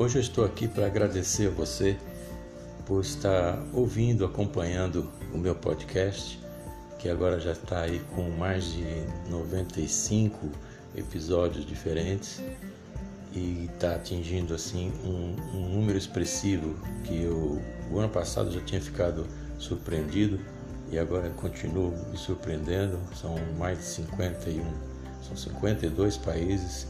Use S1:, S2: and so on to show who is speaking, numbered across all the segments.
S1: Hoje eu estou aqui para agradecer a você por estar ouvindo, acompanhando o meu podcast, que agora já está aí com mais de 95 episódios diferentes e está atingindo assim um, um, número expressivo que eu o ano passado já tinha ficado surpreendido e agora continuo me surpreendendo. São mais de 51, são 52 países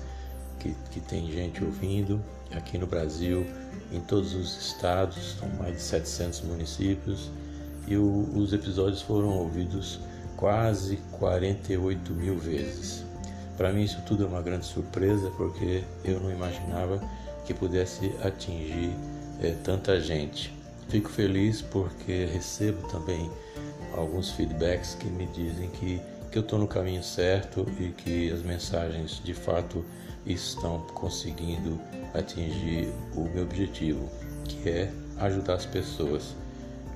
S1: que, que tem gente ouvindo aqui no Brasil, em todos os estados, são mais de 700 municípios e o, os episódios foram ouvidos quase 48 mil vezes. Para mim isso tudo é uma grande surpresa porque eu não imaginava que pudesse atingir é, tanta gente. Fico feliz porque recebo também alguns feedbacks que me dizem que, que eu estou no caminho certo e que as mensagens de fato estão conseguindo atingir o meu objetivo, que é ajudar as pessoas.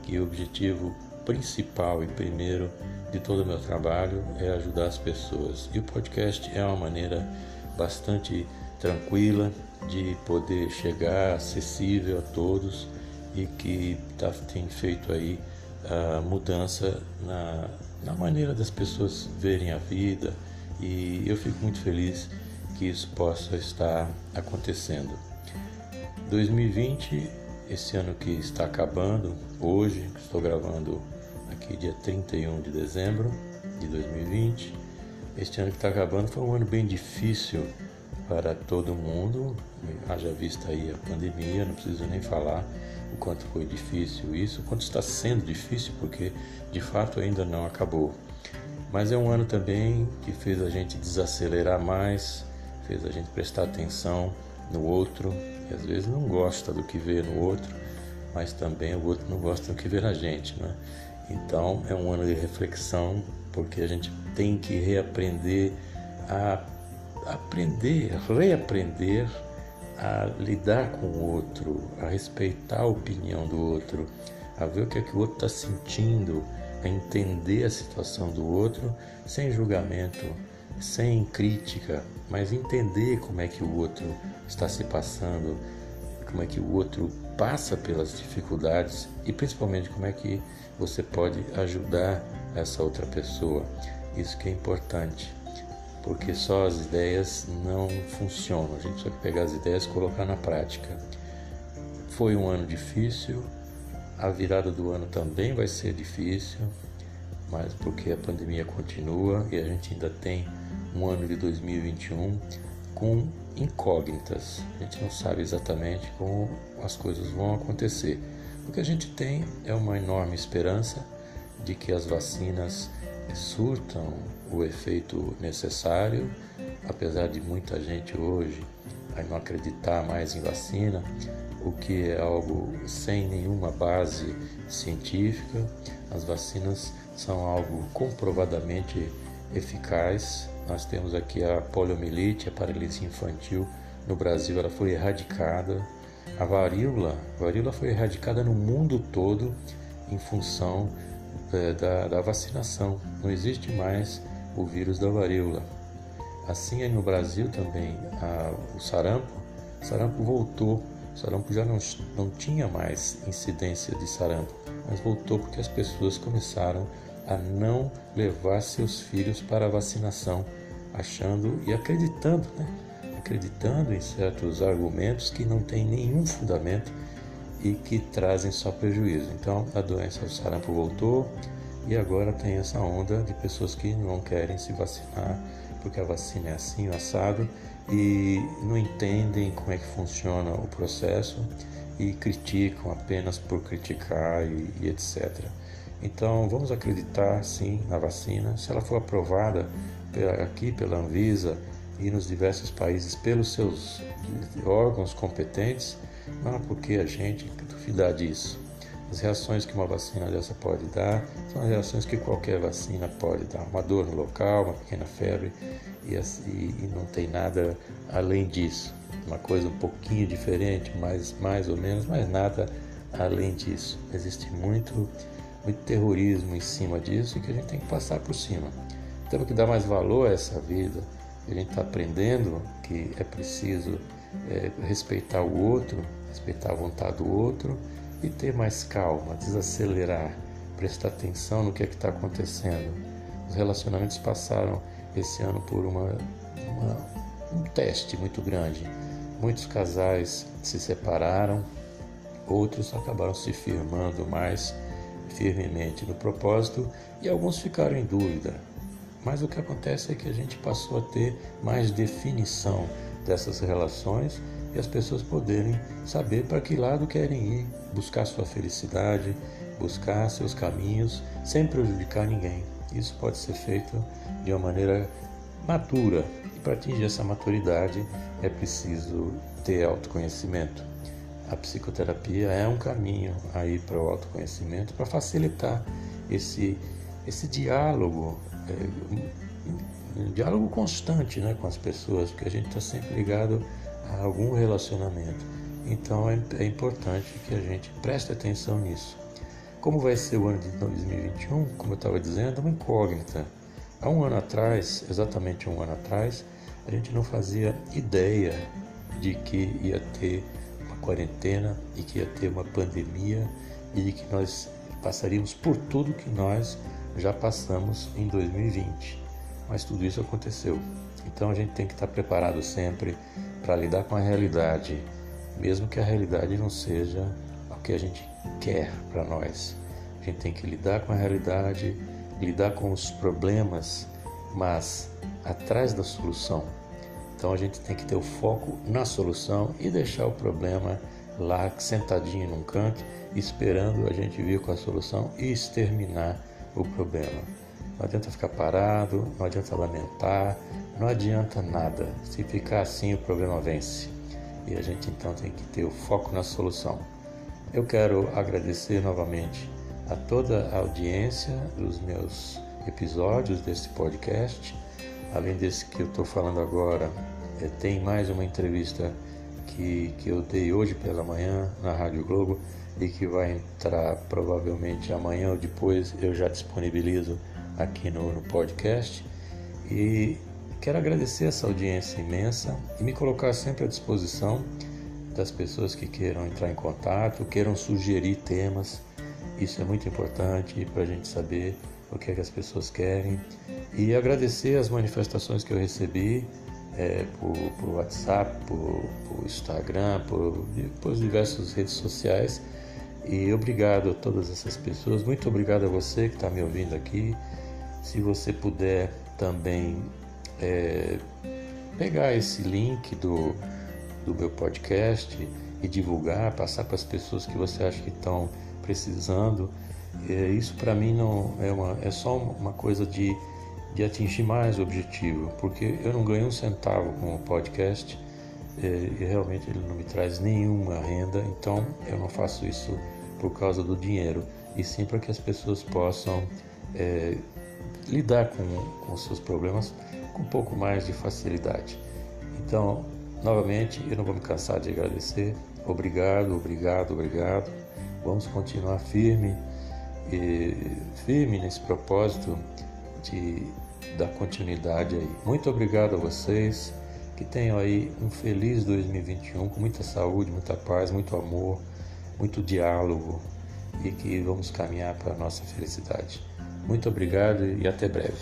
S1: Que o objetivo principal e primeiro de todo o meu trabalho é ajudar as pessoas. E o podcast é uma maneira bastante tranquila de poder chegar acessível a todos e que tá, tem feito aí a mudança na, na maneira das pessoas verem a vida e eu fico muito feliz que isso possa estar acontecendo. 2020, esse ano que está acabando, hoje, estou gravando aqui dia 31 de dezembro de 2020. Este ano que está acabando foi um ano bem difícil para todo mundo, haja vista aí a pandemia, não preciso nem falar o quanto foi difícil isso, o quanto está sendo difícil, porque de fato ainda não acabou. Mas é um ano também que fez a gente desacelerar mais, fez a gente prestar atenção no outro, que às vezes não gosta do que vê no outro, mas também o outro não gosta do que vê na gente, né? Então é um ano de reflexão, porque a gente tem que reaprender a aprender, reaprender a lidar com o outro, a respeitar a opinião do outro, a ver o que é que o outro está sentindo, a entender a situação do outro sem julgamento, sem crítica, mas entender como é que o outro está se passando, como é que o outro passa pelas dificuldades e principalmente como é que você pode ajudar essa outra pessoa. Isso que é importante, porque só as ideias não funcionam. A gente precisa pegar as ideias e colocar na prática. Foi um ano difícil, a virada do ano também vai ser difícil, mas porque a pandemia continua e a gente ainda tem um ano de 2021 com incógnitas. A gente não sabe exatamente como as coisas vão acontecer. O que a gente tem é uma enorme esperança de que as vacinas surtam o efeito necessário, apesar de muita gente hoje não acreditar mais em vacina, o que é algo sem nenhuma base científica. As vacinas são algo comprovadamente eficaz nós temos aqui a poliomielite, a paralisia infantil. No Brasil ela foi erradicada. A varíola, a varíola foi erradicada no mundo todo em função é, da, da, vacinação. Não existe mais o vírus da varíola. Assim aí no Brasil também, a, o sarampo, sarampo voltou. O sarampo já não, não tinha mais incidência de sarampo, mas voltou porque as pessoas começaram a não levar seus filhos para a vacinação, achando e acreditando, né? acreditando em certos argumentos que não têm nenhum fundamento e que trazem só prejuízo. Então a doença do sarampo voltou e agora tem essa onda de pessoas que não querem se vacinar porque a vacina é assim, assado, e não entendem como é que funciona o processo e criticam apenas por criticar e, e etc. Então, vamos acreditar sim na vacina. Se ela for aprovada aqui pela Anvisa e nos diversos países pelos seus órgãos competentes, não há por que a gente duvidar disso. As reações que uma vacina dessa pode dar são as reações que qualquer vacina pode dar. Uma dor no local, uma pequena febre e, e não tem nada além disso. Uma coisa um pouquinho diferente, mais, mais ou menos, mas nada além disso. Existe muito muito terrorismo em cima disso e que a gente tem que passar por cima. Temos que dar mais valor a essa vida. A gente está aprendendo que é preciso é, respeitar o outro, respeitar a vontade do outro e ter mais calma, desacelerar, prestar atenção no que é que está acontecendo. Os relacionamentos passaram esse ano por uma, uma, um teste muito grande. Muitos casais se separaram, outros acabaram se firmando mais firmemente no propósito e alguns ficaram em dúvida. Mas o que acontece é que a gente passou a ter mais definição dessas relações e as pessoas poderem saber para que lado querem ir, buscar sua felicidade, buscar seus caminhos sem prejudicar ninguém. Isso pode ser feito de uma maneira madura e para atingir essa maturidade é preciso ter autoconhecimento. A psicoterapia é um caminho aí para o autoconhecimento para facilitar esse esse diálogo, é, um diálogo constante né, com as pessoas, porque a gente está sempre ligado a algum relacionamento. Então é, é importante que a gente preste atenção nisso. Como vai ser o ano de 2021, como eu estava dizendo, é uma incógnita. Há um ano atrás, exatamente um ano atrás, a gente não fazia ideia de que ia ter quarentena e que ia ter uma pandemia e que nós passaríamos por tudo que nós já passamos em 2020. Mas tudo isso aconteceu. Então a gente tem que estar preparado sempre para lidar com a realidade, mesmo que a realidade não seja o que a gente quer para nós. A gente tem que lidar com a realidade, lidar com os problemas, mas atrás da solução. Então a gente tem que ter o foco na solução e deixar o problema lá sentadinho num canto, esperando a gente vir com a solução e exterminar o problema. Não adianta ficar parado, não adianta lamentar, não adianta nada. Se ficar assim, o problema vence. E a gente então tem que ter o foco na solução. Eu quero agradecer novamente a toda a audiência dos meus episódios desse podcast. Além desse que eu estou falando agora, é, tem mais uma entrevista que, que eu dei hoje pela manhã na Rádio Globo e que vai entrar provavelmente amanhã ou depois eu já disponibilizo aqui no, no podcast. E quero agradecer essa audiência imensa e me colocar sempre à disposição das pessoas que queiram entrar em contato, queiram sugerir temas. Isso é muito importante para a gente saber o que, é que as pessoas querem. E agradecer as manifestações que eu recebi é, por, por WhatsApp, por, por Instagram, por, por diversas redes sociais e obrigado a todas essas pessoas, muito obrigado a você que está me ouvindo aqui. Se você puder também é, pegar esse link do, do meu podcast e divulgar, passar para as pessoas que você acha que estão precisando, é, isso para mim não é, uma, é só uma coisa de, de atingir mais objetivo, porque eu não ganho um centavo com o podcast é, e realmente ele não me traz nenhuma renda, então eu não faço isso por causa do dinheiro, e sim para que as pessoas possam é, lidar com, com seus problemas com um pouco mais de facilidade. Então, novamente, eu não vou me cansar de agradecer. Obrigado, obrigado, obrigado. Vamos continuar firme, e, firme nesse propósito de dar continuidade aí. Muito obrigado a vocês. Que tenham aí um feliz 2021 com muita saúde, muita paz, muito amor muito diálogo e que vamos caminhar para a nossa felicidade. Muito obrigado e até breve.